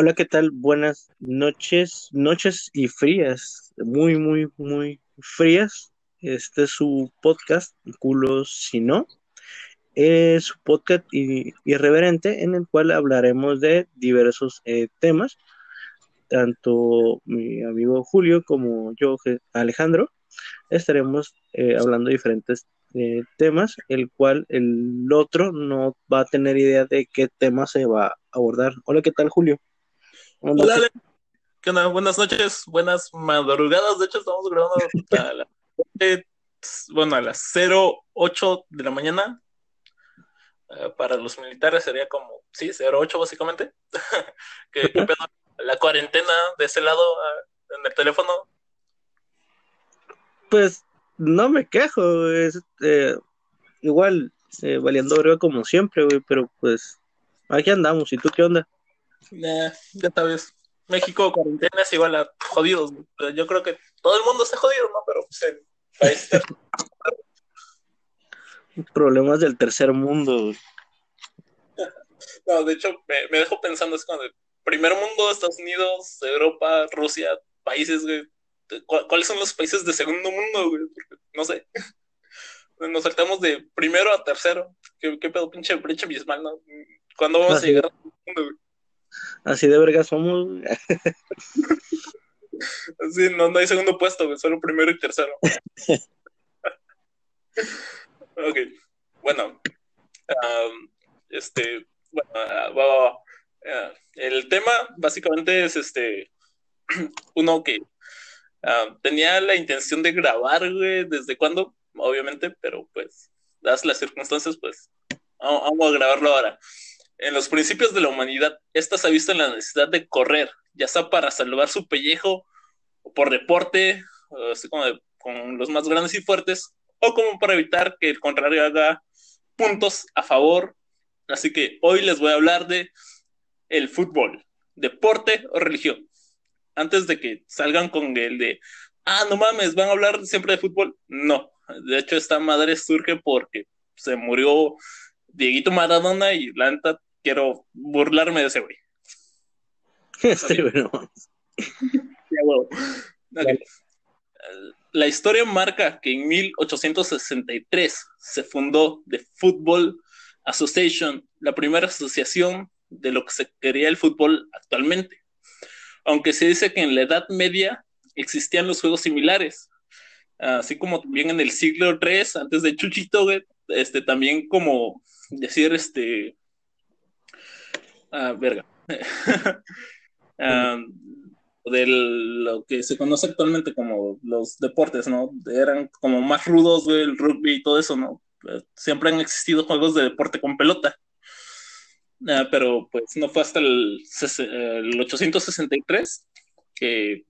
Hola, ¿qué tal? Buenas noches, noches y frías, muy, muy, muy frías. Este es su podcast, Culos Si No. Es su podcast irreverente en el cual hablaremos de diversos eh, temas. Tanto mi amigo Julio como yo, Alejandro, estaremos eh, hablando de diferentes eh, temas, el cual el otro no va a tener idea de qué tema se va a abordar. Hola, ¿qué tal, Julio? Hola, ¿Qué onda? Buenas noches, buenas madrugadas. De hecho, estamos grabando a las, bueno, a las 08 de la mañana. Eh, para los militares sería como, sí, 08 básicamente. ¿Qué, la cuarentena de ese lado ah, en el teléfono? Pues no me quejo, es eh, igual eh, valiendo breve como siempre, güey, pero pues aquí andamos. ¿Y tú qué onda? Ya sabes, México cuarentena es igual a jodidos. Yo creo que todo el mundo está jodido, ¿no? Pero pues, el país Problemas del tercer mundo. No, de hecho, me, dejo pensando, es cuando el primer mundo, Estados Unidos, Europa, Rusia, países, güey, ¿cuáles son los países de segundo mundo, güey? no sé. Nos saltamos de primero a tercero. ¿Qué, qué pedo, pinche brecha abismal, no? ¿Cuándo vamos a llegar al mundo, güey? Así de verga somos. Sí, no, no hay segundo puesto, solo primero y tercero. ok, bueno. este, bueno, uh, el tema básicamente es este, uno que uh, tenía la intención de grabar, güey, desde cuándo, obviamente, pero pues, dadas las circunstancias, pues, vamos a grabarlo ahora. En los principios de la humanidad, esta se ha visto en la necesidad de correr, ya sea para salvar su pellejo, o por deporte, así como con los más grandes y fuertes, o como para evitar que el contrario haga puntos a favor. Así que hoy les voy a hablar de el fútbol, deporte o religión. Antes de que salgan con el de, ah, no mames, van a hablar siempre de fútbol. No, de hecho esta madre surge porque se murió Dieguito Maradona y la neta quiero burlarme de ese güey. Este bueno. La historia marca que en 1863 se fundó The Football Association, la primera asociación de lo que se quería el fútbol actualmente. Aunque se dice que en la Edad Media existían los juegos similares, así como también en el siglo III, antes de Chuchito, este, también como decir, este, ah, verga, ah, de lo que se conoce actualmente como los deportes, ¿no? Eran como más rudos, el rugby y todo eso, ¿no? Siempre han existido juegos de deporte con pelota. Ah, pero pues no fue hasta el, 863 que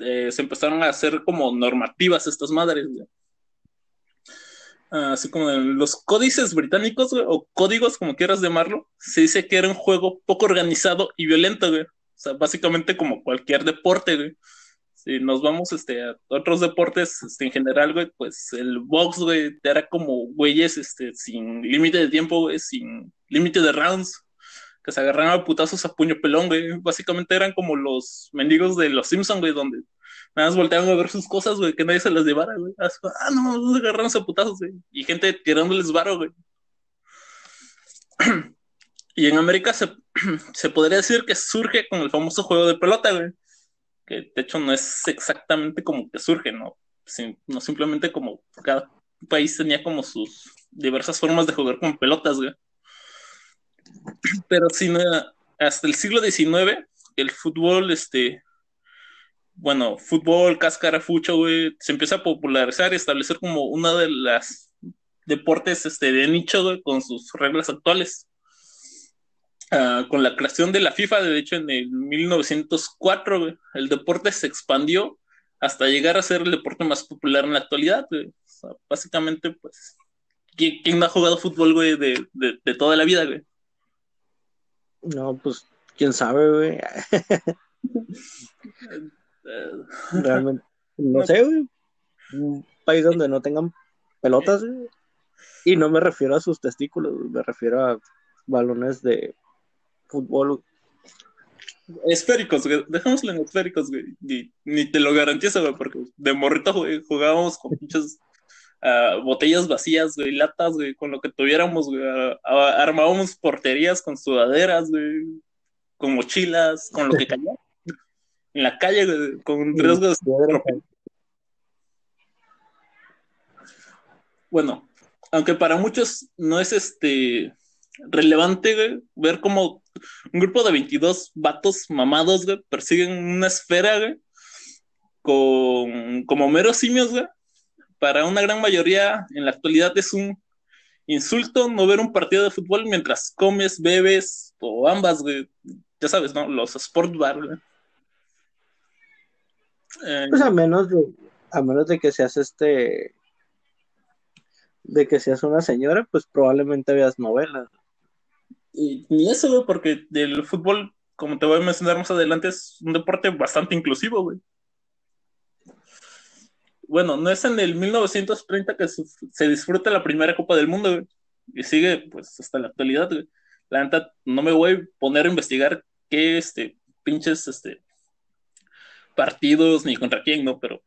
eh, se empezaron a hacer como normativas estas madres, así como los códices británicos, o códigos, como quieras llamarlo, se dice que era un juego poco organizado y violento. O sea, básicamente como cualquier deporte. Si nos vamos este, a otros deportes este, en general, pues el box, güey, como güeyes este, sin límite de tiempo, güey, sin límite de rounds, que se agarraban a putazos a puño pelón. Básicamente eran como los mendigos de los Simpsons, donde Nada más volteaban a ver sus cosas, güey, que nadie se las llevara, güey. Ah, no, no se agarraron a putazos, güey. Y gente tirándoles varo, güey. y en América se, se podría decir que surge con el famoso juego de pelota, güey. Que de hecho no es exactamente como que surge, ¿no? no simplemente como cada país tenía como sus diversas formas de jugar con pelotas, güey. Pero si no, hasta el siglo XIX, el fútbol, este, bueno, fútbol, cáscara, fucho, güey, se empieza a popularizar y establecer como una de las deportes este, de nicho, güey, con sus reglas actuales. Ah, con la creación de la FIFA, de hecho, en el 1904, güey, el deporte se expandió hasta llegar a ser el deporte más popular en la actualidad, güey. básicamente, pues, ¿quién, ¿quién, no ha jugado fútbol, güey, de, de, de toda la vida, güey? No, pues, quién sabe, güey. Realmente, no sé, Un país donde no tengan pelotas, Y no me refiero a sus testículos, me refiero a balones de fútbol. Esféricos, güey. Dejémoslo en esféricos, güey. Ni, te lo garantizo, güey, porque de morrito, güey, jugábamos con pinches uh, botellas vacías, güey, latas, güey, con lo que tuviéramos, güey. armábamos porterías con sudaderas, güey, con mochilas, con lo que cayera. en la calle, güey, con riesgos. Bueno, aunque para muchos no es este relevante, güey, ver cómo un grupo de 22 vatos mamados, güey, persiguen una esfera, güey, con, como meros simios, güey. Para una gran mayoría en la actualidad es un insulto no ver un partido de fútbol mientras comes, bebes o ambas, güey. Ya sabes, ¿no? Los sport bar, güey. Pues a menos de, a menos de que seas este de que seas una señora, pues probablemente veas novelas. Y ni eso, güey, porque el fútbol, como te voy a mencionar más adelante, es un deporte bastante inclusivo, güey. Bueno, no es en el 1930 que se, disfruta la primera Copa del Mundo, güey. Y sigue, pues, hasta la actualidad, güey. La neta, no me voy a poner a investigar qué, este, pinches, este, partidos ni contra quién, ¿no? Pero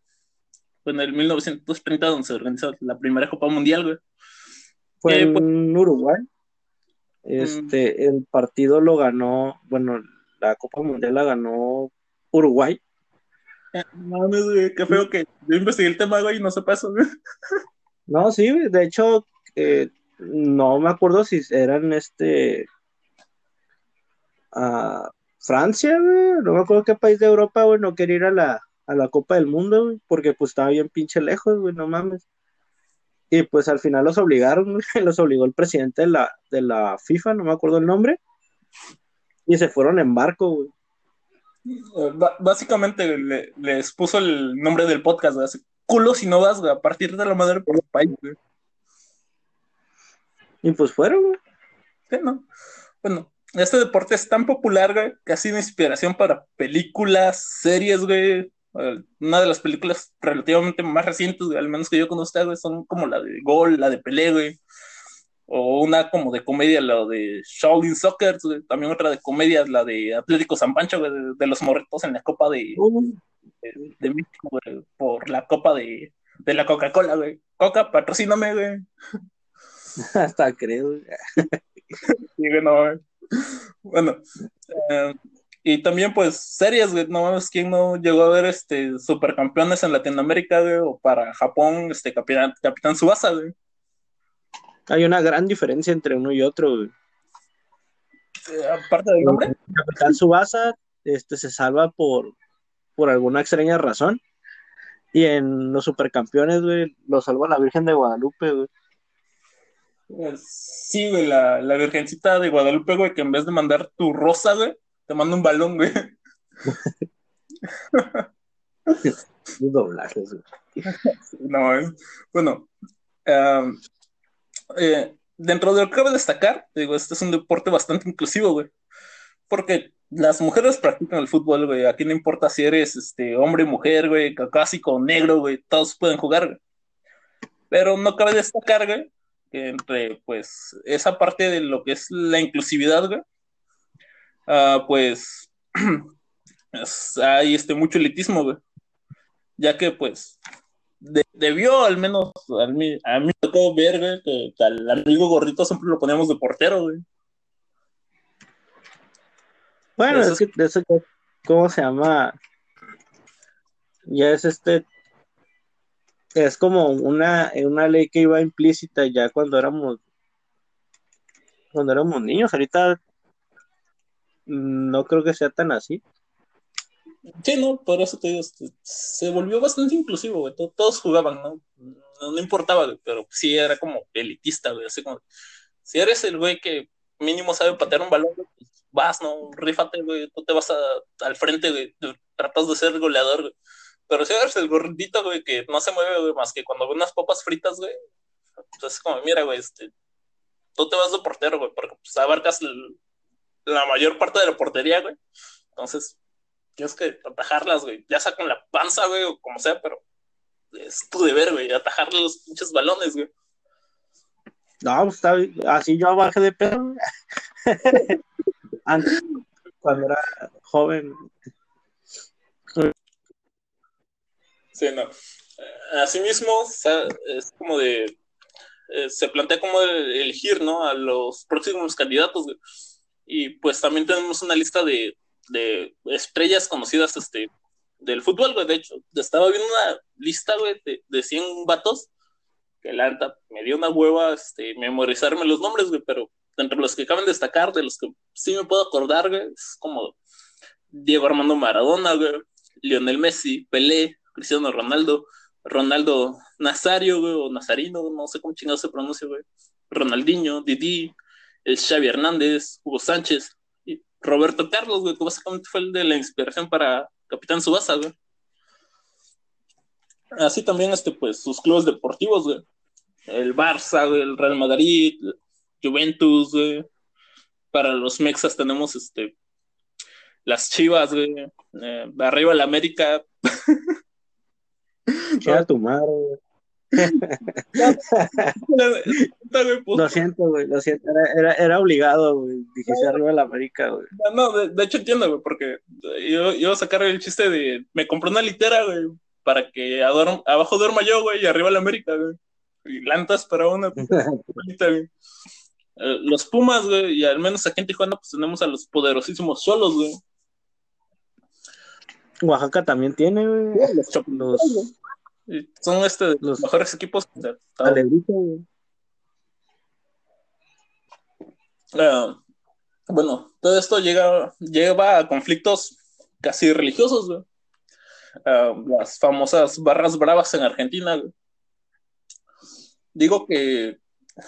fue en el 1930 donde se organizó la primera Copa Mundial, güey. Fue en pues, Uruguay. Este, el partido lo ganó, bueno, la Copa Mundial la ganó Uruguay. Mames, güey, qué feo que yo investigué el tema, güey, y no se pasó, güey. No, sí, de hecho, eh, no me acuerdo si eran este. a Francia, güey, no me acuerdo qué país de Europa, güey, no quería ir a la, a la Copa del Mundo, güey, porque pues estaba bien pinche lejos, güey, no mames. Y pues al final los obligaron, los obligó el presidente de la, de la FIFA, no me acuerdo el nombre, y se fueron en barco, güey. básicamente les puso el nombre del podcast, güey, culo si no vas, güey, a partir de la madre por el país, güey. Y pues fueron, güey. Sí, no. Bueno, este deporte es tan popular, güey, que ha sido inspiración para películas, series, güey, una de las películas relativamente más recientes, al menos que yo conozca, güey, son como la de Gol, la de Pelé, güey. O una como de comedia, la de Shaolin Soccer, también otra de comedia, la de Atlético San Pancho, güey, de, los morritos en la Copa de, de, México, güey, por la Copa de, de la Coca-Cola, güey. Coca, patrocíname, güey. Hasta creo. sí, güey. Bueno, eh, y también, pues, series, güey, no mames, ¿quién no llegó a ver este supercampeones en Latinoamérica, güey? O para Japón, este Capitán, Capitán Subasa, güey. Hay una gran diferencia entre uno y otro, güey. Eh, aparte del nombre. Capitán Subasa este, se salva por, por alguna extraña razón. Y en los supercampeones, güey, lo salva la Virgen de Guadalupe, güey. Sí, güey, la, la Virgencita de Guadalupe, güey, que en vez de mandar tu rosa, güey, te mando un balón, güey. doblajes, No, eh. bueno. Eh, dentro de lo que cabe destacar, digo, este es un deporte bastante inclusivo, güey. Porque las mujeres practican el fútbol, güey. Aquí no importa si eres este, hombre, mujer, güey, caucásico, negro, güey. Todos pueden jugar, güey. Pero no cabe destacar, güey, entre, pues, esa parte de lo que es la inclusividad, güey, Ah, pues hay este mucho elitismo, güey. Ya que pues debió al menos a mí, a mí me tocó ver, güey, que, al amigo gordito siempre lo poníamos de portero, güey. Bueno, es que eso, ¿cómo se llama? Ya es este, es como una, una ley que iba implícita ya cuando éramos, cuando éramos niños. Ahorita no creo que sea tan así. Sí, no, por eso te digo, se volvió bastante inclusivo, güey. Todos jugaban, ¿no? No, importaba, pero sí era como elitista, güey. Así como, si eres el güey que mínimo sabe patear un balón, pues vas, ¿no? Rífate, güey. Tú te vas al frente, güey. Tratas de ser goleador, güey. Pero si eres el gordito, güey, que no se mueve, güey, más que cuando ve unas papas fritas, güey. Pues es como, mira, güey, este, tú te vas de portero, güey, porque pues, abarcas la mayor parte de la portería, güey. Entonces, tienes que atajarlas, güey. Ya sea con la panza, güey, o como sea, pero es tu deber, güey, atajar los pinches balones, güey. No, pues está así yo bajé de pedo. cuando era joven. Sí, no. Es como de. Eh, se plantea como elegir, ¿no? A los próximos candidatos, Y pues también tenemos una lista de, de estrellas conocidas este, del fútbol, güey. De hecho, estaba viendo una lista, güey, de, de 100 vatos que la me dio una hueva este, memorizarme los nombres, güey, pero entre los que acaban de destacar, de los que sí me puedo acordar, es como Diego Armando Maradona, Lionel Messi, Pelé, Cristiano Ronaldo, Ronaldo Nazario, güey, o Nazarino, no sé cómo chingado se pronuncia, güey, Ronaldinho, Didi, el Xavi Hernández, Hugo Sánchez, y Roberto Carlos, güey, que básicamente fue el de la inspiración para Capitán Subasa, güey. Así también, este, pues, sus clubes deportivos, güey. El Barça, el Real Madrid, Juventus. Para los mexas tenemos, este, las Chivas, güey. Eh, arriba el América. Chiva tu madre, güey. lo siento, güey, lo siento, era, era, obligado, güey, dijiste arriba la América, güey. No, de, de, hecho entiendo, güey, porque yo iba a sacar el chiste de, me compré una litera, güey, para que abajo duerma yo, güey, y arriba la América, güey. Y lantas para una güey. Eh, los Pumas, güey, y al menos aquí en Tijuana, pues tenemos a los poderosísimos solos, güey. Oaxaca también tiene, güey. los, son este, los mejores equipos. De. Uh, bueno, todo esto llega, lleva a conflictos casi religiosos. Ah, las famosas barras bravas en Argentina. Digo que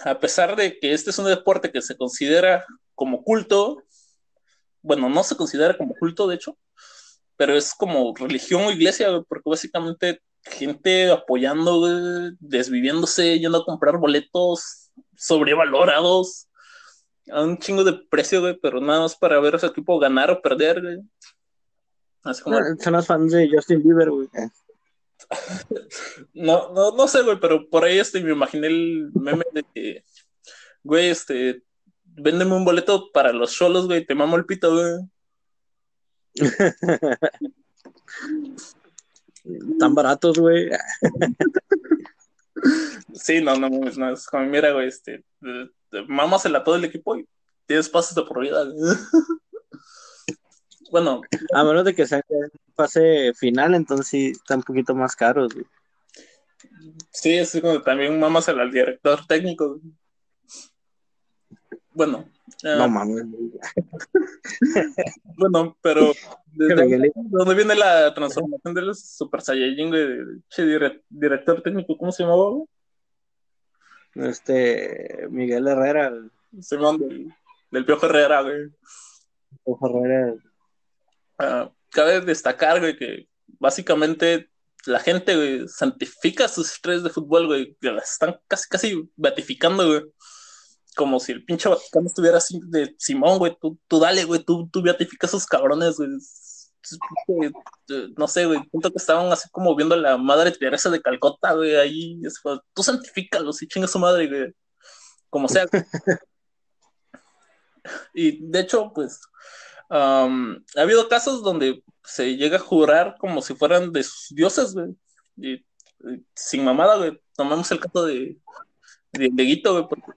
a pesar de que este es un deporte que se considera como culto, bueno, no se considera como culto, de hecho, pero es como religión o iglesia, porque básicamente gente apoyando, desviviéndose, yendo a comprar boletos sobrevalorados a un chingo de precio, pero nada más para ver a ese equipo ganar o perder, son los fans de Justin Bieber, güey. No, no, no sé, güey, pero por ahí este, me imaginé el meme de que, güey, este, véndeme un boleto para los solos, güey, te mamo el pito, güey. Tan baratos, güey. sí, no, no, no, es como, mira, güey, este, mamasela todo el equipo y tienes pasos de güey. Bueno. A menos de que sea fase final, entonces sí está un poquito más caro. Sí, es como también mamas al director técnico. Bueno. No mames. bueno, pero ¿de dónde viene la transformación de los Super Saiyajin de director técnico? ¿Cómo se llamaba? Este Miguel Herrera. Simón del, del Piojo Herrera, güey. Piojo Herrera Ah, cabe destacar, güey, que básicamente la gente, güey, santifica sus estrellas de fútbol, güey, que las están casi, casi beatificando, güey. Como si el pinche Vaticano estuviera así de Simón, güey, tú, tú dale, güey, tú, tú beatificas a esos cabrones, güey. No sé, güey, siento que estaban así como viendo a la madre Teresa de Calcota, güey, ahí, tú santifícalos y chinga su madre, güey, como sea. y de hecho, pues, ha habido casos donde se llega a jurar como si fueran de sus dioses, güey. Y, sin mamada, güey. Tomamos el caso de, de, Guito, güey, porque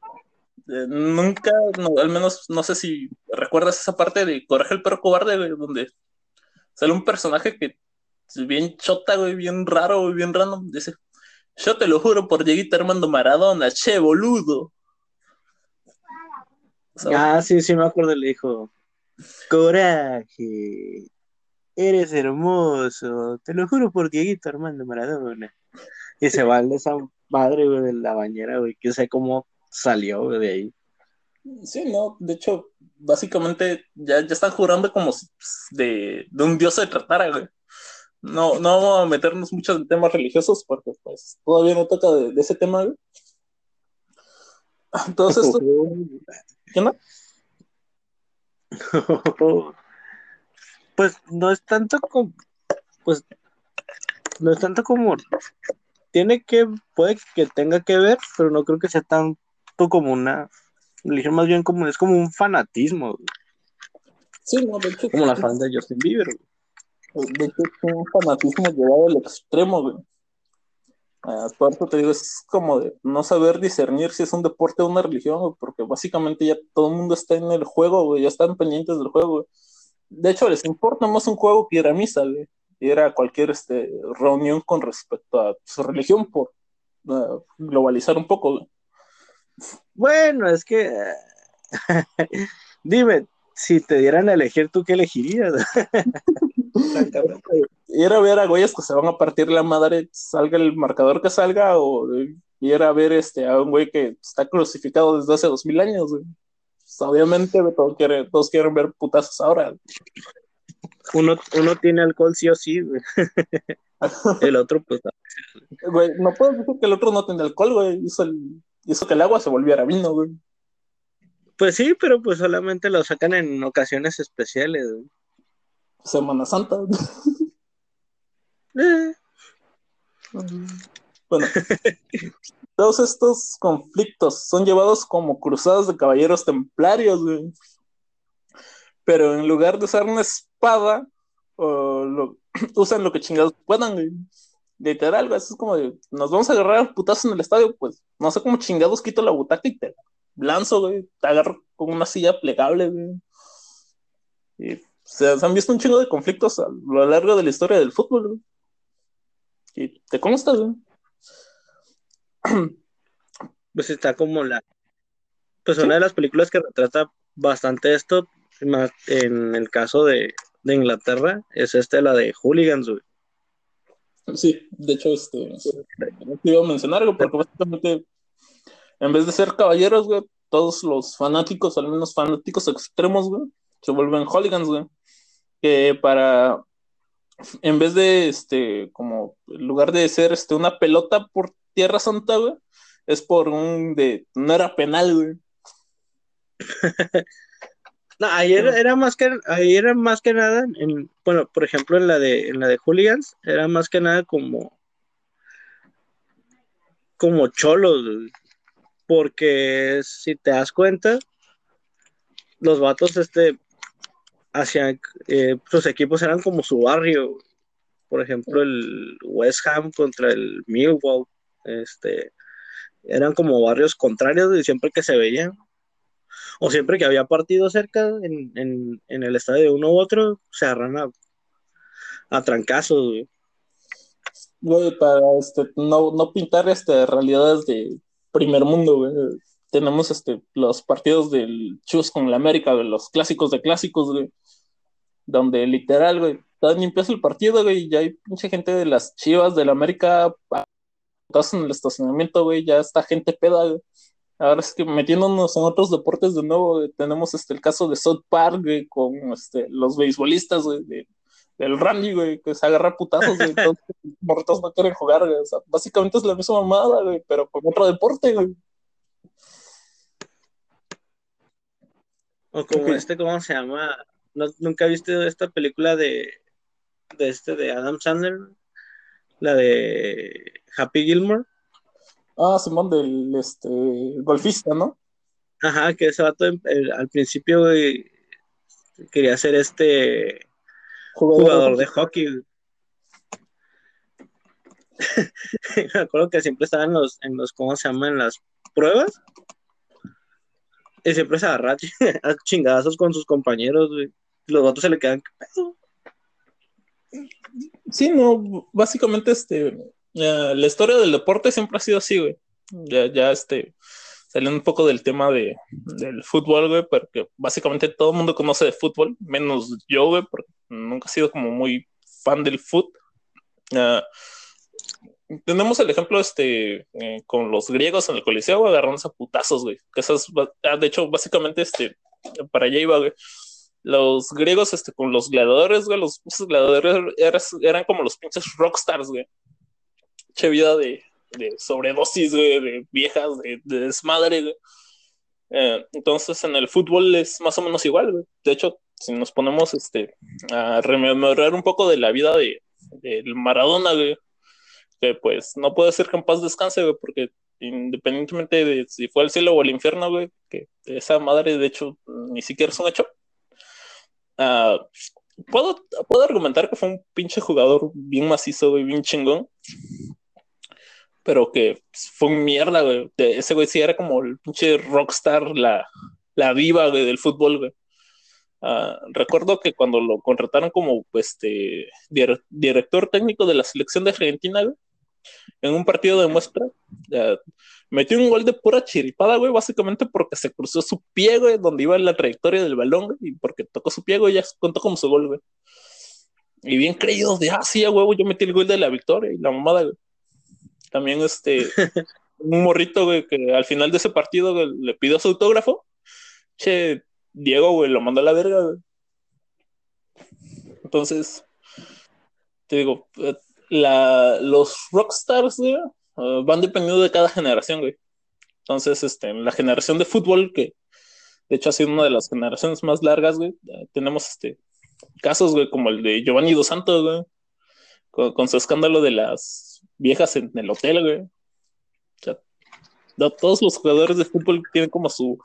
eh, nunca, al menos no sé si recuerdas esa parte de Coraje el perro cobarde, güey, donde sale un personaje que es bien chota, güey, bien raro, bien random. Dice, yo te lo juro por Dieguito Armando Maradona, che, boludo. ah, sí, sí me acuerdo, le dijo, Coraje. Eres hermoso. Te lo juro por Dieguito Armando Maradona. Y se va de esa madre, de la bañera, güey. Que sé cómo salió de ahí. Sí, no. De hecho, básicamente ya, ya están jurando como de, de un dios se tratara, güey. No, no vamos a meternos mucho en temas religiosos porque pues todavía no toca de, ese tema, güey. Entonces, ¿qué no? pues no es tanto como, pues no es tanto como, tiene que, puede que tenga que ver, pero no creo que sea tanto como una religión, más bien como, es como un fanatismo. Sí, no, de hecho. Como la fan de Justin Bieber, De hecho, es un fanatismo llevado al extremo, güey. Por eso te digo, es como de no saber discernir si es un deporte o una religión, porque básicamente ya todo el mundo está en el juego, güey, ya están pendientes del juego. De hecho, les importa más un juego que ir a misa, güey, y era cualquier este, reunión con respecto a su religión, por uh, globalizar un poco. Güey. Bueno, es que. Dime, si te dieran a elegir, ¿tú qué elegirías? ir a ver a güeyes que se van a partir la madre, salga el marcador que salga, o ir a ver este, a un güey que está crucificado desde hace dos mil años. Pues, obviamente todos quieren, todos quieren ver putazos ahora. Uno, uno tiene alcohol sí o sí, el otro, pues. Güey, no puedo decir que el otro no tiene alcohol, güey. Hizo, el, hizo que el agua se volviera vino, güey. Pues sí, pero pues solamente lo sacan en ocasiones especiales. Semana Santa. Eh. Bueno, todos estos conflictos son llevados como cruzadas de caballeros templarios, güey. Pero en lugar de usar una espada, lo, usan lo que chingados puedan, güey. Literal, güey, es como de, nos vamos a agarrar putazos en el estadio, pues no sé cómo chingados quito la butaca y te lanzo, güey, te agarro con una silla plegable, güey. Y se, han visto un chingo de conflictos a lo largo de la historia del fútbol, güey. Y te consta, güey. Pues está como la. Pues una de las películas que retrata bastante esto, en el caso de, de Inglaterra, es esta, la de Hooligans, güey. Sí, de hecho, este. iba a mencionar algo, porque básicamente, en vez de ser caballeros, güey, todos los fanáticos, al menos fanáticos extremos, güey, se vuelven hooligans, güey. Que para, en vez de, este, como, en lugar de ser, este, una pelota por Tierra Santa, güey, es por un, de, no era penal, güey. no, ahí era, más que, ahí era más que nada, en, bueno, por ejemplo, en la de, en la de hooligans, era más que nada como, como cholos, porque si te das cuenta, los vatos este hacían eh, sus equipos eran como su barrio. Por ejemplo, el West Ham contra el Millwall, este eran como barrios contrarios y siempre que se veían o siempre que había partido cerca en, el estadio de uno u otro, se agarran a, a trancazos, güey. para este, no, no pintar este, realidades de, primer mundo, güey. Tenemos este, los partidos del Chus con la América, los clásicos de clásicos, güey. Donde literal, güey, ni empieza el partido, güey, y ya hay mucha gente de las chivas de la América en el estacionamiento, güey, ya está gente peda, güey. Ahora es que metiéndonos en otros deportes de nuevo, tenemos este, el caso de South Park, güey, con este, los beisbolistas, güey, de, del Randy, güey, que se agarra putazos, güey, todos los morritos no quieren jugar, güey. O sea, básicamente es la misma mamada, güey, pero con otro deporte, güey. O como este, ¿cómo se llama? ¿Nunca viste esta película de, de este, de Adam Sandler? La de Happy Gilmore. Ah, Simón, del este, golfista, ¿no? Ajá, que ese vato al principio, güey, quería ser este jugador, de hockey. Me acuerdo que siempre estaba en los, en los, ¿cómo se llaman? Las pruebas. Y siempre se agarra a chingadazos con sus compañeros, Los votos se le quedan. Sí, no, básicamente este, la historia del deporte siempre ha sido así, güey. Ya, ya este, saliendo un poco del tema de, del fútbol, güey, porque básicamente todo el mundo conoce de fútbol, menos yo, güey, porque nunca he sido como muy fan del fútbol. Tenemos el ejemplo este eh, con los griegos en el Coliseo agarrándose a putazos, güey. Que ah, de hecho, básicamente, este, para allá iba, güey. Los griegos, este, con los gladiadores, güey, los gladiadores eran, como los pinches rockstars, güey. Che vida de, de sobredosis, güey, de viejas, de, de desmadre, güey. Eh, entonces en el fútbol es más o menos igual, güey. De hecho, si nos ponemos este, a rememorar un poco de la vida de, Maradona, güey, que pues no puede ser que en paz descanse, güey, porque independientemente de si fue al cielo o al infierno, güey, que esa madre de hecho ni siquiera es un hecho. ah, puedo, puedo argumentar que fue un pinche jugador bien macizo, y bien chingón. Pero que fue un mierda, güey. Ese güey sí era como el pinche rockstar, la, la diva, del fútbol, güey. Ah, recuerdo que cuando lo contrataron como este director técnico de la selección de Argentina, en un partido de muestra, metió un gol de pura chiripada, güey, básicamente porque se cruzó su pie, güey, donde iba la trayectoria del balón, y porque tocó su pie, güey, ya contó como su gol, güey. Y bien creídos de, ah, sí, güey, yo metí el gol de la victoria y la mamada, güey. También, este, un morrito, güey, que al final de ese partido le pidió su autógrafo. Che, Diego, güey, lo mandó a la verga, güey. Entonces, te digo, eh, la, los rockstars, güey, eh, van dependiendo de cada generación, güey. Entonces, este, en la generación de fútbol, que de hecho ha sido una de las generaciones más largas, güey, eh, tenemos este casos, güey, como el de Giovanni Dos Santos, güey, con, su escándalo de las viejas en el hotel, güey. O sea, todos los jugadores de fútbol tienen como su,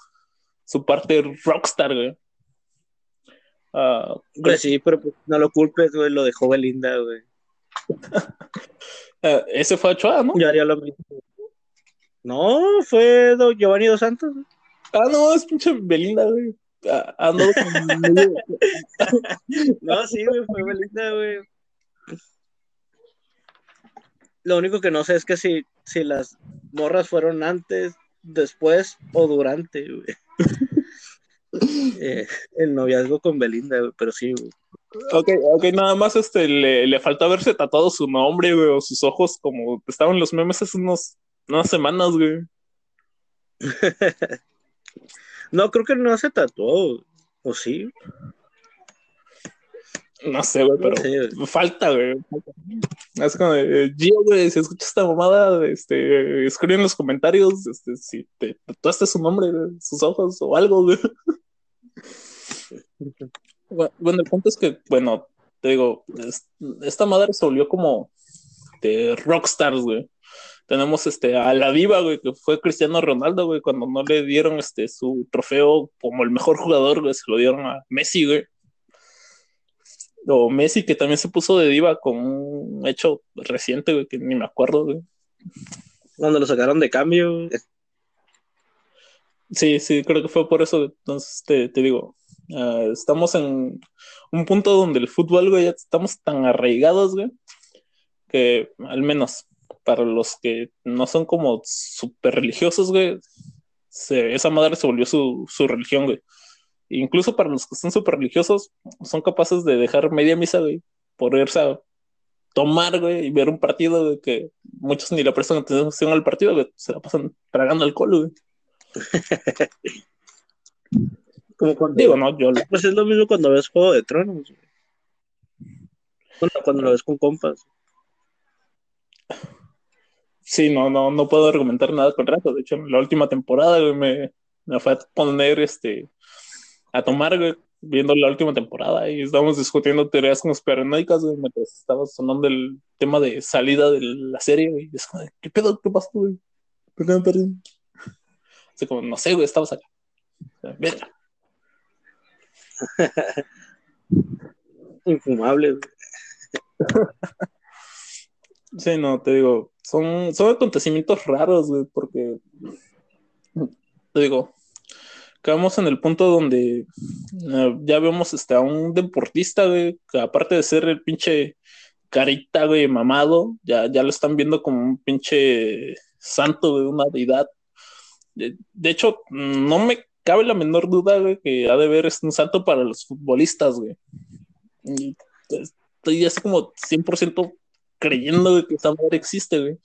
su parte rockstar, güey. Uh, pues sí, pero pues, no lo culpes, güey, lo dejó Belinda, güey. uh, ese fue Ochoa, ¿no? Yo haría lo mismo. No, fue Giovanni Dos Santos. Ah, no, es pinche Belinda, güey. Ah, ah no, no, sí, güey, fue Belinda, güey. Lo único que no sé es que si, si las morras fueron antes, después o durante, güey. Eh, el noviazgo con Belinda, pero sí, Ok, ok, nada más este, le, le faltó haberse tatuado su nombre, güey, o sus ojos como estaban los memes hace unos, unas semanas, güey. no, creo que no se tatuó, ¿o sí? No sé, güey, pero falta, güey. Es como, eh, Gio, güey, si escuchas esta mamada, este, escribe en los comentarios este, si te tatuaste su nombre, sus ojos o algo, güey. Bueno, el punto es que, bueno, te digo, esta madre se volvió como de rockstars, güey. Tenemos este, a la diva, güey, que fue Cristiano Ronaldo, güey, cuando no le dieron este, su trofeo como el mejor jugador, güey, se lo dieron a Messi, güey. O Messi, que también se puso de diva con un hecho reciente, güey, que ni me acuerdo, güey. Cuando lo sacaron de cambio. Sí, sí, creo que fue por eso. Entonces, te, te digo, uh, estamos en un punto donde el fútbol, güey, ya estamos tan arraigados, güey, que al menos para los que no son como súper religiosos, güey, esa madre se volvió su, su religión, güey incluso para los que son súper religiosos, son capaces de dejar media misa, güey, por irse a tomar, güey, y ver un partido, güey, que muchos ni le prestan atención al partido, güey, se la pasan tragando alcohol, güey. Como cuando, Digo, no, yo... Pues es lo mismo cuando ves Juego de Tronos, güey. Bueno, cuando lo ves con compas. Sí, no, no, no puedo argumentar nada con rato. De hecho, en la última temporada, güey, me, me fue a poner este a tomar, viendo la última temporada y estábamos discutiendo teorías conspiranoicas, güey, mientras estaba sonando el tema de salida de la serie, güey. Es como, ¿qué pedo? ¿Qué pasó, güey? ¿Por qué me perdí? Así como, no sé, güey, estabas acá. Verga. Infumable, güey. Sí, no, te digo, son, son acontecimientos raros, güey, porque te digo, quedamos en el punto donde eh, ya vemos este, a un deportista, güey, que aparte de ser el pinche carita, güey, mamado, ya, ya lo están viendo como un pinche santo, de una deidad. De, hecho, no me cabe la menor duda, güey, que ha de ver es un santo para los futbolistas, güey. Y estoy así como 100% creyendo que esa madre existe, güey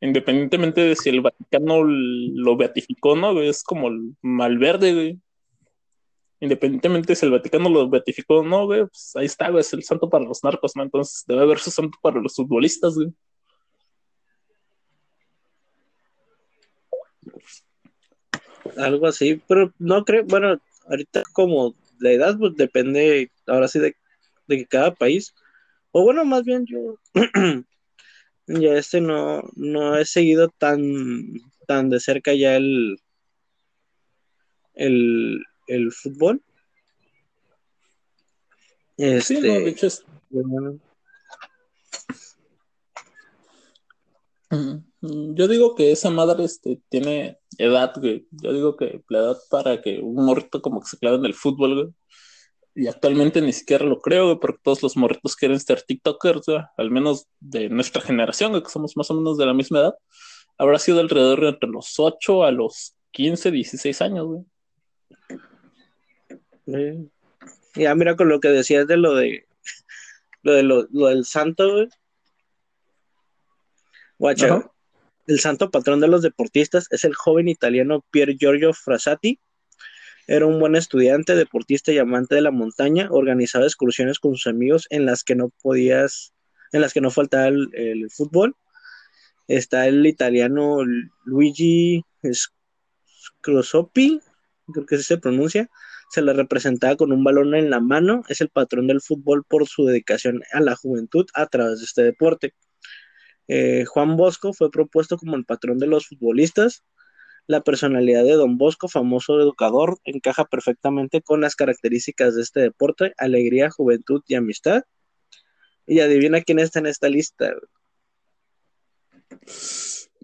independientemente de si el Vaticano lo beatificó, ¿no? Es como el malverde, güey. Independientemente de si el Vaticano lo beatificó o no, güey, pues ahí está, güey, es el santo para los narcos, ¿no? Entonces debe haber su santo para los futbolistas, güey. Algo así, pero no creo, bueno, ahorita como la edad, pues depende, ahora sí, de, de cada país. O bueno, más bien yo ya este no, no he seguido tan, tan de cerca ya el, el, fútbol. Este, Sí, no, de hecho es- bueno, Yo digo que esa madre este, tiene edad, güey. Yo digo que la edad para que un morrito como que se clave en el fútbol, güey. Y actualmente ni siquiera lo creo, güey, porque todos los morritos quieren ser TikTokers, güey. Al menos de nuestra generación, güey, que somos más o menos de la misma edad. Habrá sido alrededor de entre los 8 a los 15, 16 años, güey. eh. Ya mira con lo que decías de lo de lo de lo, lo del santo, güey. Guacha, el santo patrón de los deportistas es el joven italiano Pier Giorgio Frassati. Era un buen estudiante, deportista y amante de la montaña. Organizaba excursiones con sus amigos en las que no podías, en las que no faltaba el, fútbol. Está el italiano Luigi Scrosoppi, creo que así se pronuncia. Se le representaba con un balón en la mano. Es el patrón del fútbol por su dedicación a la juventud a través de este deporte. Eh, Juan Bosco fue propuesto como el patrón de los futbolistas. La personalidad de Don Bosco, famoso educador, encaja perfectamente con las características de este deporte, alegría, juventud y amistad. Y adivina quién está en esta lista.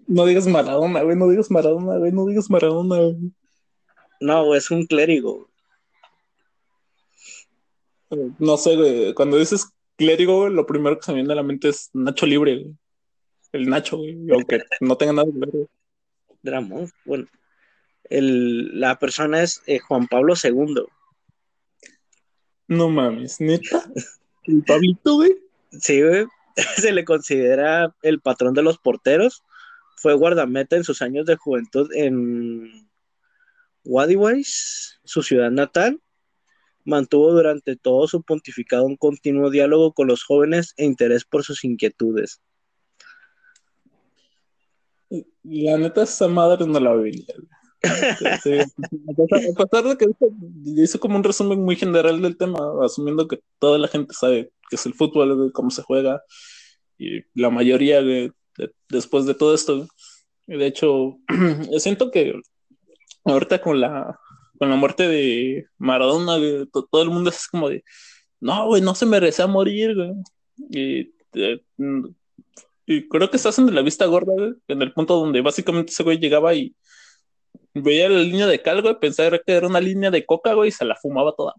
No digas Maradona, güey, no digas Maradona, güey, no digas Maradona, güey. No, es un clérigo. No sé, güey, cuando dices clérigo, lo primero que se me viene a la mente es Nacho Libre, güey. El Nacho, güey, aunque no tenga nada que ver, güey. Dramón. Bueno, el- la persona es eh, Juan Pablo II. No mames, neta. El Pablito, güey. Sí, güey. Se le considera el patrón de los porteros. Fue guardameta en sus años de juventud en Wadiwais, su ciudad natal. Mantuvo durante todo su pontificado un continuo diálogo con los jóvenes e interés por sus inquietudes. La neta, esa madre no la güey. Sí, a pesar- de que hizo, como un resumen muy general del tema, asumiendo que toda la gente sabe qué es el fútbol, cómo se juega, y la mayoría, güey, de- después de todo esto, de hecho, siento que ahorita con la, con la muerte de Maradona, todo el mundo es como de, no, güey, no se merecía morir, güey. Y, eh, y creo que se hacen de la vista gorda, güey, en el punto donde básicamente ese güey llegaba y veía la línea de cal, güey, pensaba que era una línea de coca, güey, y se la fumaba toda.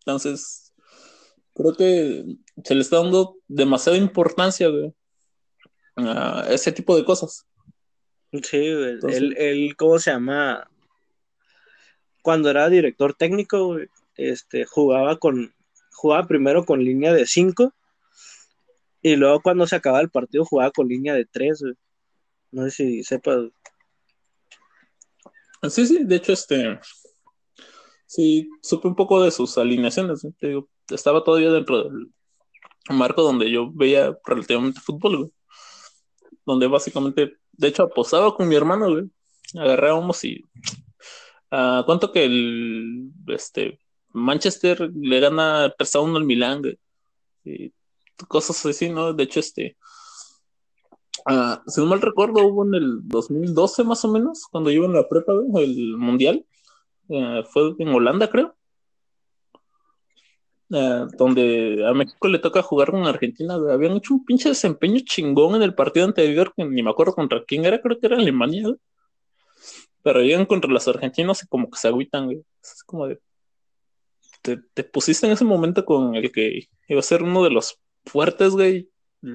Entonces, creo que se le está dando demasiada importancia, güey, a ese tipo de cosas. Sí, güey, Entonces- él, él, ¿cómo se llama? Cuando era director técnico, güey, este, jugaba con, jugaba primero con línea de 5 y luego cuando se acababa el partido jugaba con línea de 3, No sé si sepas. Sí, sí, de hecho, este, sí, supe un poco de sus alineaciones. Te digo, estaba todavía dentro del marco donde yo veía relativamente fútbol, güey. Donde básicamente, de hecho, apostaba con mi hermano, güey. Agarrábamos y, ah, ¿cuánto que el, este, Manchester le gana 3 a 1 al Milán, güey? Y cosas así, ¿no? De hecho, este, ah, si no mal recuerdo, hubo en el 2012 más o menos, cuando yo en la prepa, güey, el mundial, eh, fue en Holanda, creo, eh, donde a México le toca jugar con Argentina. Habían hecho un pinche desempeño chingón en el partido anterior, que ni me acuerdo contra quién era, creo que era Alemania, güey. Pero llegan contra los argentinos y como que se agüitan, güey. Es como de. Te pusiste en ese momento con el que iba a ser uno de los fuertes, güey.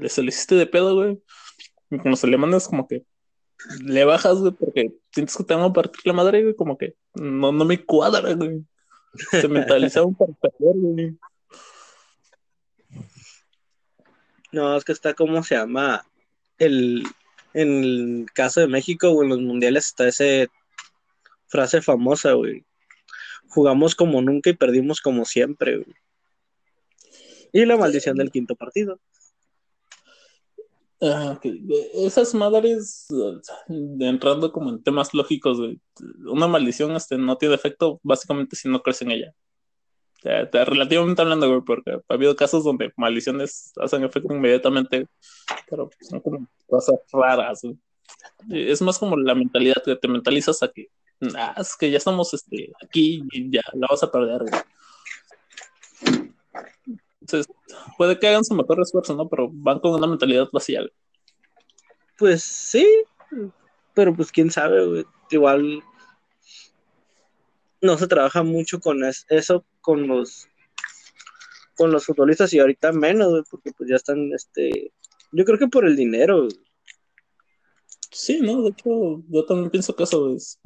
Se le hiciste de pedo, güey. Y con los alemanes, como que le bajas, güey, porque sientes que te van a partir la madre, güey. Como que no, no me cuadra, güey. Se mentalizaron para perder, güey. No, es que está como se llama el en el caso de México o en los mundiales está esa frase famosa, güey. Jugamos como nunca y perdimos como siempre, güey. Y la maldición del quinto partido. Ah, ok. Esas madres, entrando como en temas lógicos, güey, una maldición este, no tiene efecto básicamente si no crees en ella. O sea, te- relativamente hablando, güey, porque ha habido casos donde maldiciones hacen efecto inmediatamente, pero son como cosas raras. güey. Es más como la mentalidad que te mentalizas a que, ah, es que ya estamos este, aquí y ya la vas a perder. güey. Entonces, puede que hagan su mejor esfuerzo, ¿no? Pero van con una mentalidad vacía. Pues sí, pero pues quién sabe, güey. Igual no se trabaja mucho con eso, con los con los futbolistas y ahorita menos, güey, porque pues ya están, este, yo creo que por el dinero. Sí, no, de hecho, yo también pienso que eso es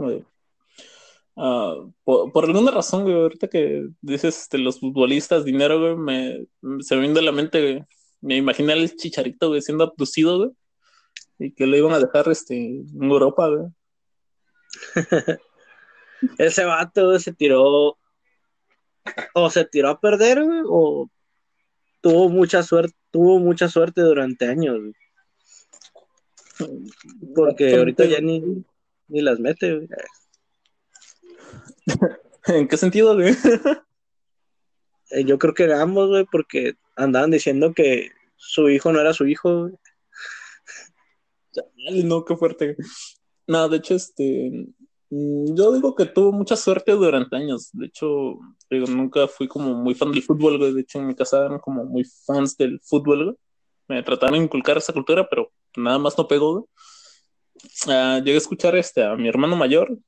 ah, por, alguna razón, güey, ahorita que dices este, los futbolistas, dinero, güey, me, se me viene a la mente, güey. Me imaginé al chicharito, güey, siendo abducido, güey, y que lo iban a dejar este, en Europa, güey. Ese vato se tiró, o se tiró a perder, güey, o tuvo mucha suerte, tuvo mucha suerte durante años, güey. Porque ahorita ya ni, ni las mete, güey. ¿En qué sentido, güey? Eh, yo creo que ambos, güey, porque andaban diciendo que su hijo no era su hijo, güey. No, qué fuerte. No, de hecho, este. Mm, yo digo que tuvo mucha suerte durante años. De hecho, digo, nunca fui como muy fan del fútbol, güey. De hecho, en mi casa eran como muy fans del fútbol, güey. Me trataron de inculcar esa cultura, pero nada más no pegó, güey. Ah, llegué a escuchar este, a mi hermano mayor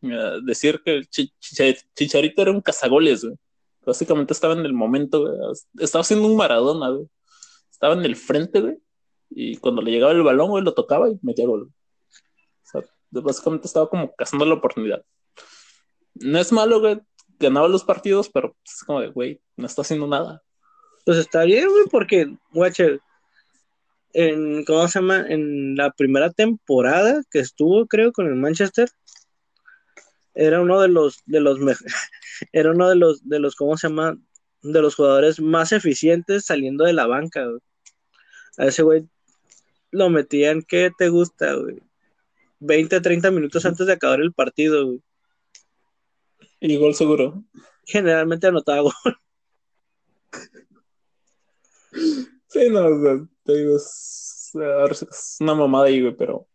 decir que el Chicharito era un cazagoles, güey. Básicamente estaba en el momento, güey. Estaba haciendo un Maradona, güey. Estaba en el frente, güey. Y cuando le llegaba el balón, güey, lo tocaba y metía gol. O sea, básicamente estaba como cazando la oportunidad. No es malo, güey. Ganaba los partidos, pero es como de, güey, no está haciendo nada. Pues está bien, güey, porque, güey, en, ¿cómo se llama? En la primera temporada que estuvo, creo, con el Manchester, era uno de los, de los, era uno de los, de los, ¿cómo se llama? De los jugadores más eficientes saliendo de la banca, A ese güey lo metían, ¿qué te gusta, güey? 20, 30 minutos antes de acabar el partido, güey. Y gol seguro. Generalmente anotaba gol. Sí, no, te digo, es, una mamada ahí, güey, pero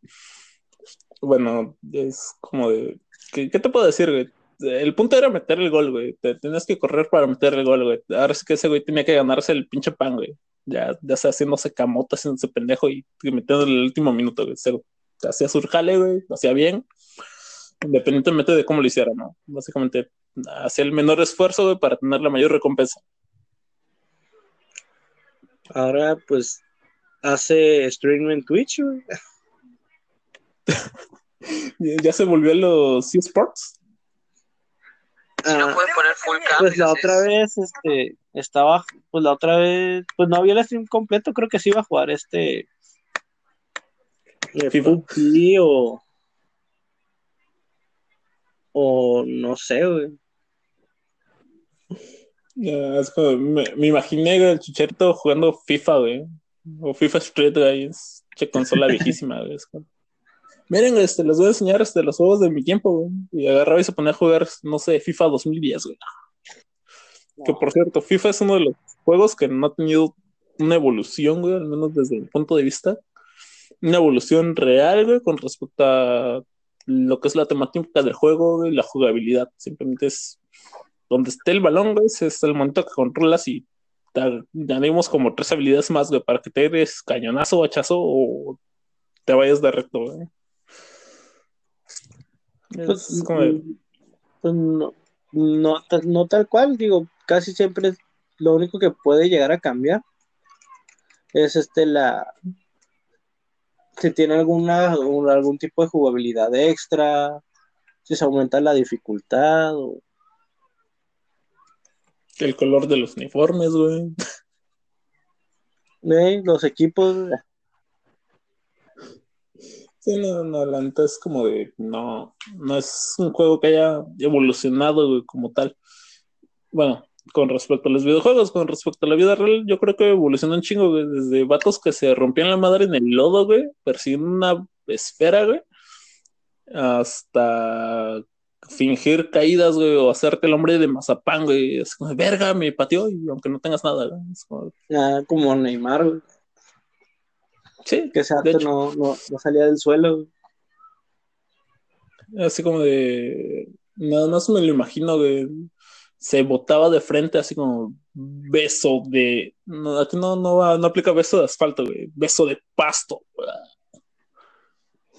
bueno, es como de ¿Qué, te puedo decir, güey? El punto era meter el gol, güey. Te tenías que correr para meter el gol, güey. Ahora sí que ese güey tenía que ganarse el pinche pan, güey. Ya, ya sea haciéndose camota, haciéndose pendejo y metiendo el último minuto, güey. hacía su jale, güey. Lo hacía bien. Independientemente de cómo lo hiciera, ¿no? Básicamente hacía el menor esfuerzo, güey, para tener la mayor recompensa. Ahora, pues, hace stream en Twitch, güey. ya se volvió a los eSports. Ah, pues la otra vez, este, estaba, pues la otra vez, pues no había el stream completo, creo que sí iba a jugar este FIFA o o no sé, güey. me, me, imaginé el chicharito jugando FIFA, güey. O FIFA Street, güey. Es consola viejísima, güey. Miren, este, les voy a enseñar este, los juegos de mi tiempo, güey. Y agarraba y se ponía a jugar, no sé, FIFA 2010, güey. Que por cierto, FIFA es uno de los juegos que no ha tenido una evolución, güey, al menos desde mi punto de vista. Una evolución real, güey, con respecto a lo que es la temática del juego, y la jugabilidad. Simplemente es donde esté el balón, güey, es el momento que controlas y ganemos como tres habilidades más, güey, para que te des cañonazo, hachazo o te vayas de recto, güey. Pues, pues, no, no, tal cual, digo, casi siempre lo único que puede llegar a cambiar es este la si tiene alguna algún tipo de jugabilidad extra, si se aumenta la dificultad o el color de los uniformes, güey. los equipos, Sí, no, no, la neta es como de, no, no es un juego que haya evolucionado como tal. Bueno, con respecto a los videojuegos, con respecto a la vida real, yo creo que evolucionó un chingo, güey, desde vatos que se rompían la madre en el lodo, güey, persiguiendo una esfera, güey, hasta fingir caídas, güey, o hacerte el hombre de mazapán, güey, es como, verga, me pateó, y aunque no tengas nada, güey. como... Ah, como Neymar, güey. Sí, que ese arte no, no, salía del suelo. Así como de. Nada más me lo imagino, de. se botaba de frente así como beso de. No, aquí no, no, no aplica beso de asfalto, güey. Beso de pasto.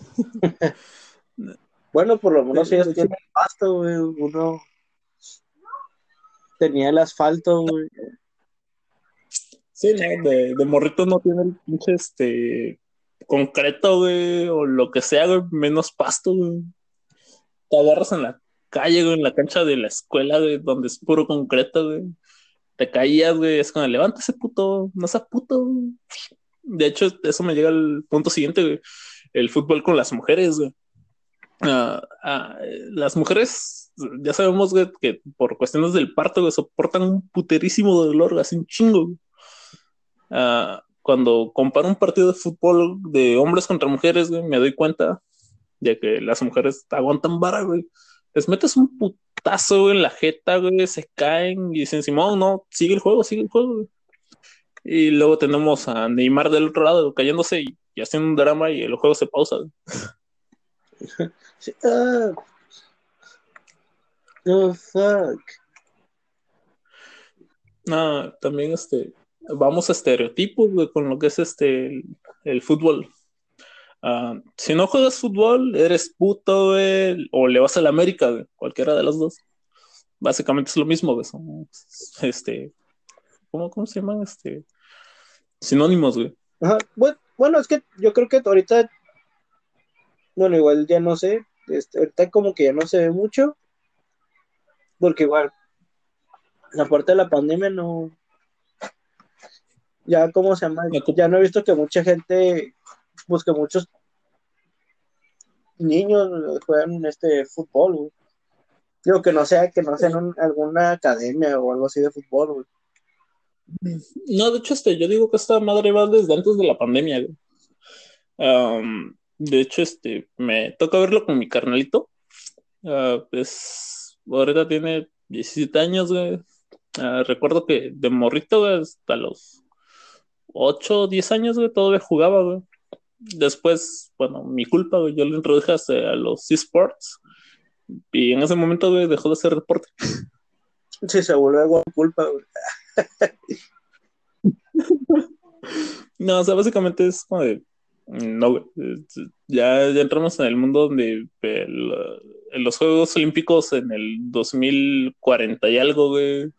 bueno, por lo menos ellos tienen pasto, güey. Uno tenía el asfalto, güey. Sí, no, de, de morrito no tiene el pinche este concreto, güey, o lo que sea, güey, menos pasto, güey. Te agarras en la calle, güey, en la cancha de la escuela, güey, donde es puro concreto, güey. Te caías, güey, es como, levántese, puto, no seas puto. De hecho, eso me llega al punto siguiente, güey. El fútbol con las mujeres, güey. Ah, ah, las mujeres, ya sabemos, güey, que por cuestiones del parto, güey, soportan un puterísimo dolor, así un chingo, güey. Ah, cuando comparo un partido de fútbol de hombres contra mujeres, güey, me doy cuenta de que las mujeres aguantan vara, güey. Les metes un putazo en la jeta, güey, se caen y dicen, Simón, no, sigue el juego, sigue el juego, güey. Y luego tenemos a Neymar del otro lado cayéndose y, haciendo un drama y el juego se pausa. Ah. Oh, fuck. No, también este, vamos a estereotipos con lo que es este el, fútbol. Ah, si no juegas fútbol, eres puto, o le vas a la América, cualquiera de los dos. Básicamente es lo mismo, este, ¿cómo, ¿cómo, se llaman? Este, sinónimos, güey. Bueno, es que yo creo que ahorita, bueno, igual ya no sé, este, ahorita como que ya no se ve mucho, porque igual, la parte de la pandemia no, ya como se llama, ya no he visto que mucha gente, pues que muchos niños juegan este fútbol, Digo que no sea, que no sea en alguna academia o algo así de fútbol, No, de hecho, este, yo digo que esta madre va desde antes de la pandemia, de hecho, este, me toca verlo con mi carnalito. Uh, pues ahorita tiene 17 años, güey. Ah, recuerdo que de morrito, hasta los 8 o 10 años, güey, todavía jugaba, güey. Después, bueno, mi culpa, güey, yo le introduje a los esports y en ese momento, güey, dejó de hacer deporte. Sí, se volvió algo culpa, güey. no, o sea, básicamente es como de, no, güey, ya, ya entramos en el mundo donde en los Juegos Olímpicos en el 2040 y algo, güey,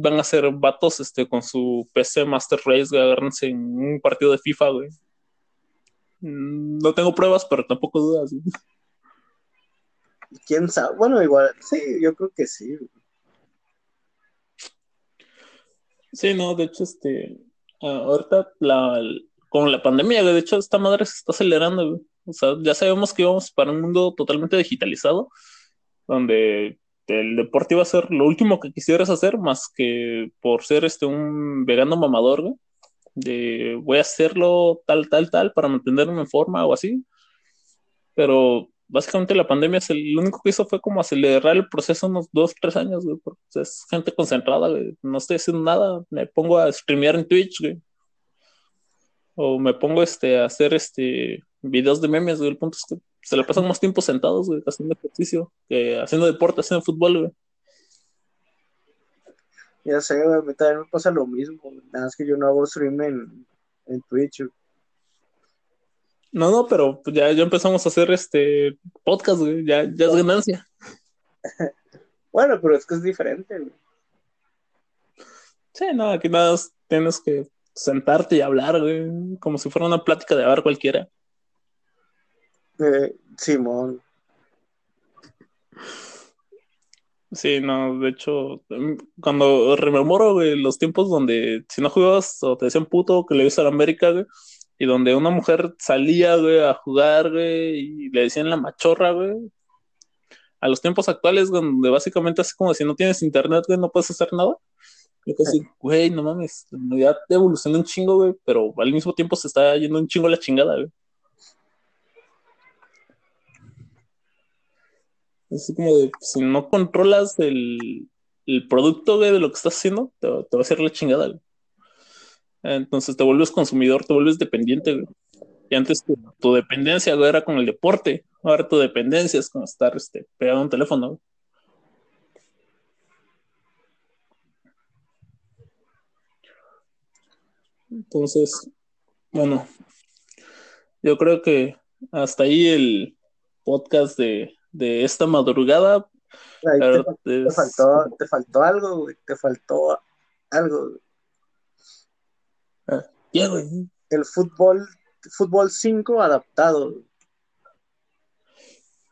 van a ser vatos este, con su PC Master Race, güey, agárrense en un partido de FIFA, güey. Mm, no tengo pruebas, pero tampoco dudas. ¿Quién sabe? Bueno, igual, sí, yo creo que sí. Sí, no, de hecho, este, ahorita la, con la pandemia, de hecho, esta madre se está acelerando, güey. O sea, ya sabemos que íbamos para un mundo totalmente digitalizado, donde el deporte iba a ser lo último que quisieras hacer, más que por ser este un vegano mamador, de voy a hacerlo tal, tal, tal para mantenerme en forma o así. Pero básicamente la pandemia es el, lo único que hizo fue como acelerar el proceso unos dos, tres años, güey, porque es gente concentrada, güey. No estoy haciendo nada, me pongo a streamear en Twitch, güey. O me pongo este, a hacer este videos de memes, güey. El punto es que se le pasan más tiempo sentados, güey, haciendo ejercicio, que haciendo deporte, haciendo fútbol, güey. Ya sé, güey, a mí también me pasa lo mismo. Nada más que yo no hago stream en, en Twitch. No, no, pero ya, ya empezamos a hacer este podcast, güey. Ya, ya es ganancia. bueno, pero es que es diferente, güey. Sí, no, aquí nada más tienes que sentarte y hablar, güey, como si fuera una plática de bar cualquiera. Eh, Simón. Sí, no, de hecho, em, cuando rememoro, los tiempos donde si no jugabas o te decían puto que le ibas a la América, güey, y donde una mujer salía, güey, a jugar, güey, y le decían la machorra, güey, a los tiempos actuales, donde básicamente es como si no tienes internet, güey, no puedes hacer nada. Yo casi, güey, no mames, ya evoluciona un chingo, güey, pero al mismo tiempo se está yendo un chingo la chingada, güey. Así como de, si no controlas el, el producto de lo que estás haciendo, te, va a hacer la chingada. Güey. Entonces te vuelves consumidor, te vuelves dependiente. Güey. Y antes tu, dependencia era con el deporte, ahora tu dependencia es con estar este, pegado a un teléfono. Entonces, bueno, yo creo que hasta ahí el podcast de de esta madrugada. te, faltó, te faltó algo, güey. Te faltó algo. Ah, güey? El fútbol, fútbol 5 adaptado.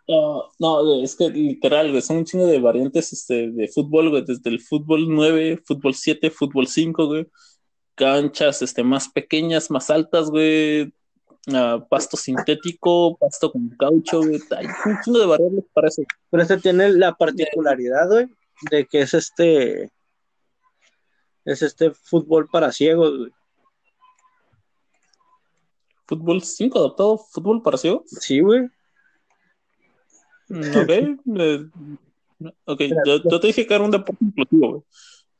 Uh, no, es que literal, güey, son un chingo de variantes este, de fútbol, güey, desde el fútbol 9, fútbol 7, fútbol 5, güey, canchas este, más pequeñas, más altas, güey, uh, pasto sintético, pasto con caucho, güey, hay un chingo de variables para eso. Pero este tiene la particularidad, güey, de que es este, es este fútbol para ciegos, güey. ¿Fútbol 5 adaptado? ¿Fútbol para ciegos? Sí, güey. Ok, eh, ok, yo, te dije que era un deporte inclusivo, güey.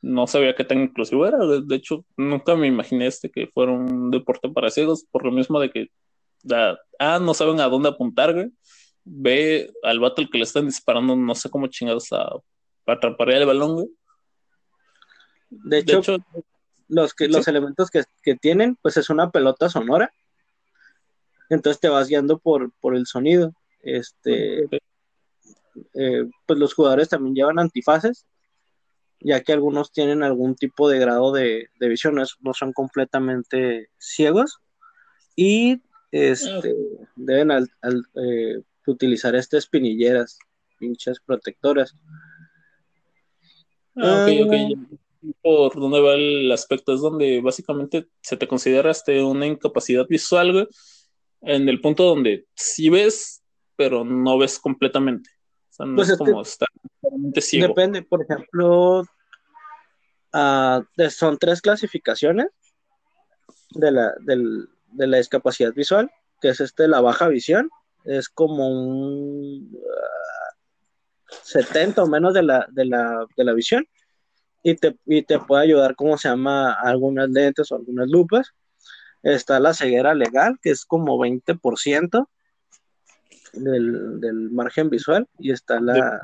No sabía qué tan inclusivo era, de hecho, nunca me imaginé este que fuera un deporte para ciegos, por lo mismo de que, ah, no saben a dónde apuntar, güey. Ve al vato al que le están disparando, no sé cómo chingados a, atrapar el balón, güey. De hecho, los, que, los elementos que, que, tienen, pues es una pelota sonora. Entonces te vas guiando por, por el sonido. Este, eh, pues los jugadores también llevan antifaces, ya que algunos tienen algún tipo de grado de, visión, no, son completamente ciegos y este, deben eh, utilizar estas espinilleras, pinches protectoras. Ah, ok, ok. Por donde va el aspecto es donde básicamente se te considera este, una incapacidad visual, en el punto donde si ves, pero no ves completamente pues es como ciego. Depende, por ejemplo, uh, son tres clasificaciones de la, del, de la discapacidad visual, que es este, la baja visión, es como un uh, ah, 70 o menos de la, de la, de la visión, y te, y te puede ayudar, como se llama, algunas lentes o algunas lupas. Está la ceguera legal, que es como 20%, del, margen visual y está la,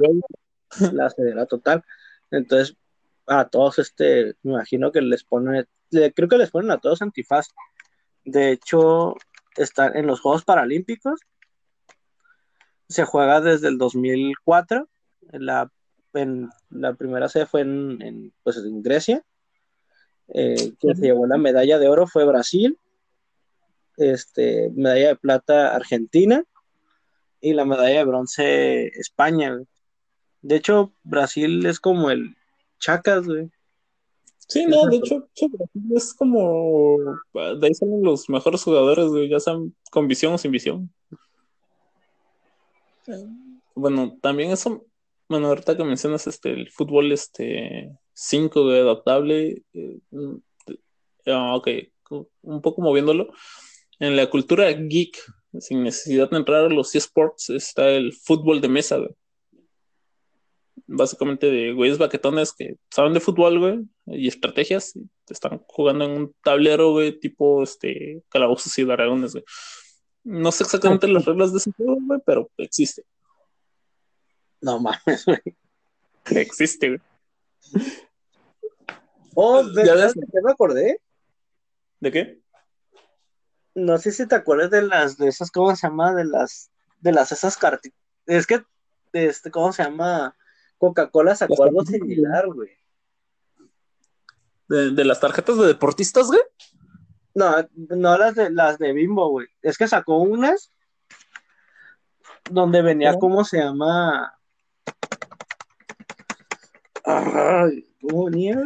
la ceguera total. Entonces, a todos, este, me imagino que les ponen, creo que les ponen a todos antifaz. De hecho, está en los Juegos Paralímpicos. Se juega desde el 2004. La, en, la primera sede fue en, pues, en Grecia. Eh, quien se llevó la medalla de oro fue Brasil. Este, medalla de plata Argentina y la medalla de bronce España, De hecho, Brasil es como el Chacas, güey. Sí, no, de hecho, Brasil es como. De ahí salen los mejores jugadores, güey, ya sean con visión o sin visión. Bueno, también eso. Bueno, ahorita que mencionas este, el fútbol este 5 de adaptable. Eh, ah, ok, un poco moviéndolo. En la cultura geek sin necesidad de entrar a los eSports, está el fútbol de mesa, güey. Básicamente de güeyes baquetones que saben de fútbol, güey, y estrategias, y están jugando en un tablero, güey, tipo este calabozos y dragones, güey. No sé exactamente las reglas de ese juego, güey, pero existe. No mames, güey. Existe, güey. Oh, ¿verdad? ¿Ya me acordé? ¿De qué? No sé si te acuerdas de las, de esas, ¿cómo se llama? De las, de las esas cartas. Es que, este, ¿cómo se llama? Coca-Cola sacó algo similar, güey. ¿De, las tarjetas de deportistas, güey? No, no las de las de Bimbo, güey. Es que sacó unas donde venía, ¿cómo se llama? Ay, ¿cómo venía?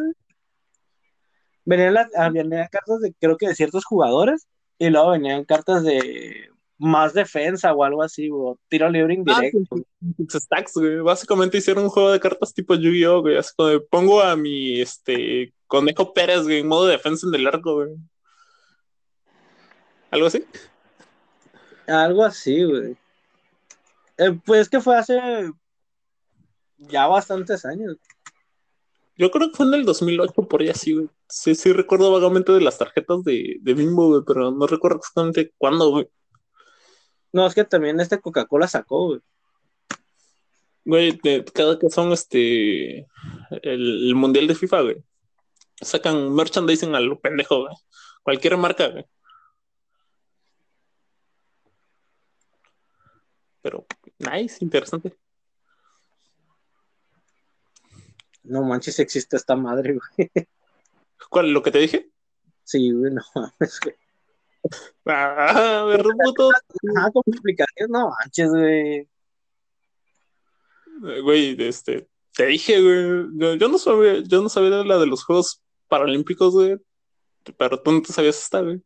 Venían las, venían cartas de, creo que de ciertos jugadores y luego venían cartas de más defensa o algo así, o tiro libre ah, indirecto. stacks, güey. Básicamente hicieron un juego de cartas tipo Yu-Gi-Oh, güey. Así como pongo a mi este conejo Pérez, güey, en modo de defensa en el arco, güey. ¿Algo así? Algo así, güey. Eh, pues que fue hace ya bastantes años. Yo creo que fue en el 2008, por ahí así, güey. Sí, sí recuerdo vagamente de las tarjetas de, de Bimbo, güey, pero no recuerdo exactamente cuándo, güey. No, es que también este Coca-Cola sacó, güey. Güey, cada que son este el, mundial de FIFA, güey. Sacan merchandising a lo pendejo, güey. Cualquier marca, güey. Pero, nice, interesante. No manches, existe esta madre, güey. ¿Cuál? ¿Lo que te dije? Sí, güey, no mames, güey. Ah, me reputo. ¿cómo explicarías? No manches, güey. Güey, este, te dije, güey. Yo, yo no sabía, yo no sabía la de los Juegos Paralímpicos, güey. Pero tú no te sabías esta, güey.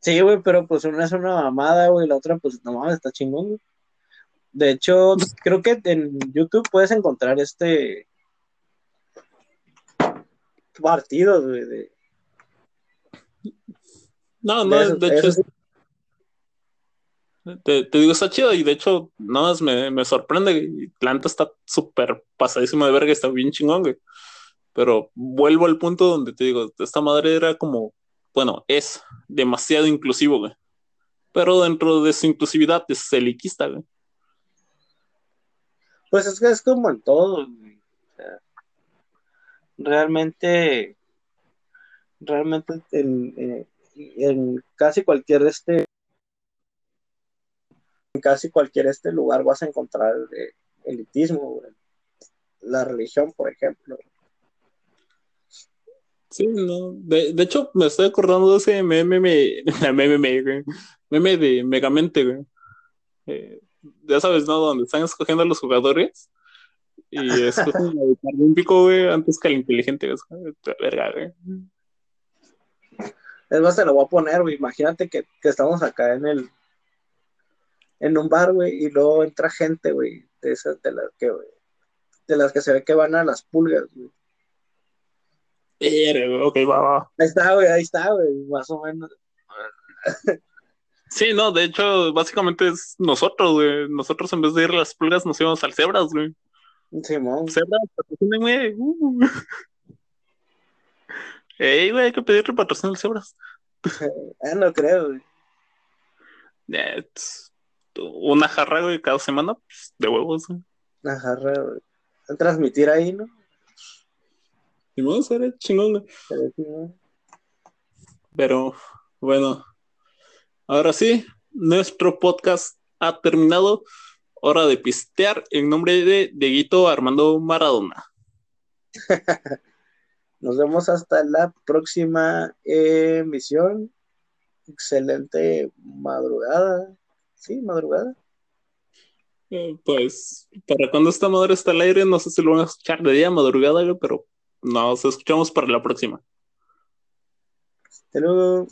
Sí, güey, pero pues una es una mamada, güey, la otra, pues no mames, está chingón, güey. De hecho, creo que en YouTube puedes encontrar este partidos, güey, de, No, de no, esos- de hecho, esos- te, te digo, está chido y de hecho, nada más me, me sorprende. y La neta está súper pasadísimo de verga, está bien chingón, güey. Pero vuelvo al punto donde te digo, esta madre era como, bueno, es demasiado inclusivo, güey. Pero dentro de su inclusividad es eliquista, güey. Pues es que es como en todo, güey. O sea, realmente, realmente en, en- en casi cualquier este, en casi cualquier este lugar vas a encontrar eh, elitismo. La religión, por ejemplo. Sí, no. De, de hecho, me estoy acordando de ese meme, me- meme, meme, meme de Megamente. Eh, ya sabes, ¿no? Donde están escogiendo los jugadores y escogen al paralímpico, güey, antes que al inteligente, güey. Verga, güey. Es más, te lo voy a poner, güey. Imagínate que, que estamos acá en el, en un bar, güey, y luego entra gente, güey, de esas, de las que, güey, de las que se ve que van a las pulgas, güey, Ok, va, va. Ahí está, güey, ahí está, güey, más o menos. Sí, no, de hecho, básicamente es nosotros, güey. Nosotros en vez de ir a las pulgas nos íbamos al cebras, güey. Simón. Cebras, patrocínenme, güey. Uh. Ey, güey, hay que pedirle patrocinio al cebras. Eh, no creo, güey. Una jarra, güey, cada semana, pues, de huevos, güey. Una jarra, güey. A transmitir ahí, ¿no? A ver, chingón, güey. Pero ¿no? Pero, bueno, ahora sí, nuestro podcast ha terminado. Hora de pistear en nombre de Dieguito Armando Maradona. Nos vemos hasta la próxima emisión. Excelente madrugada. Sí, madrugada. Eh, pues, para cuando esta madre está al aire, no sé si lo van a escuchar de día, madrugada, pero nos escuchamos para la próxima. Hasta luego.